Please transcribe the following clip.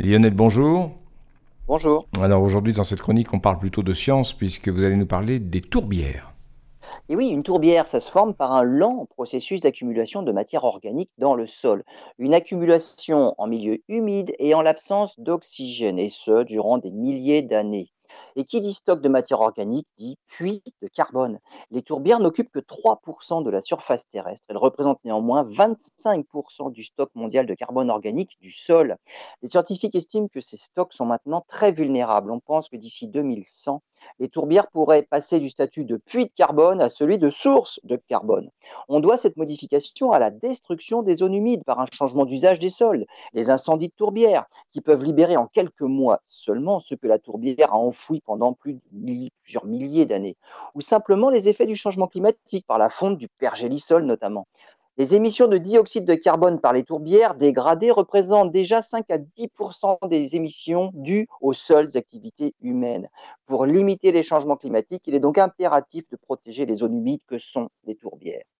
Lionel, bonjour. Bonjour. Alors aujourd'hui, dans cette chronique, on parle plutôt de science puisque vous allez nous parler des tourbières. Et oui, une tourbière, ça se forme par un lent processus d'accumulation de matière organique dans le sol. Une accumulation en milieu humide et en l'absence d'oxygène, et ce, durant des milliers d'années. Et qui dit stock de matière organique dit puits de carbone. Les tourbières n'occupent que 3% de la surface terrestre. Elles représentent néanmoins 25% du stock mondial de carbone organique du sol. Les scientifiques estiment que ces stocks sont maintenant très vulnérables. On pense que d'ici 2100, les tourbières pourraient passer du statut de puits de carbone à celui de source de carbone. On doit cette modification à la destruction des zones humides par un changement d'usage des sols, les incendies de tourbières, qui peuvent libérer en quelques mois seulement ce que la tourbière a enfoui pendant plus de plusieurs milliers d'années, ou simplement les effets du changement climatique par la fonte du pergélisol notamment. Les émissions de dioxyde de carbone par les tourbières dégradées représentent déjà 5 à 10 des émissions dues aux seules activités humaines. Pour limiter les changements climatiques, il est donc impératif de protéger les zones humides que sont les.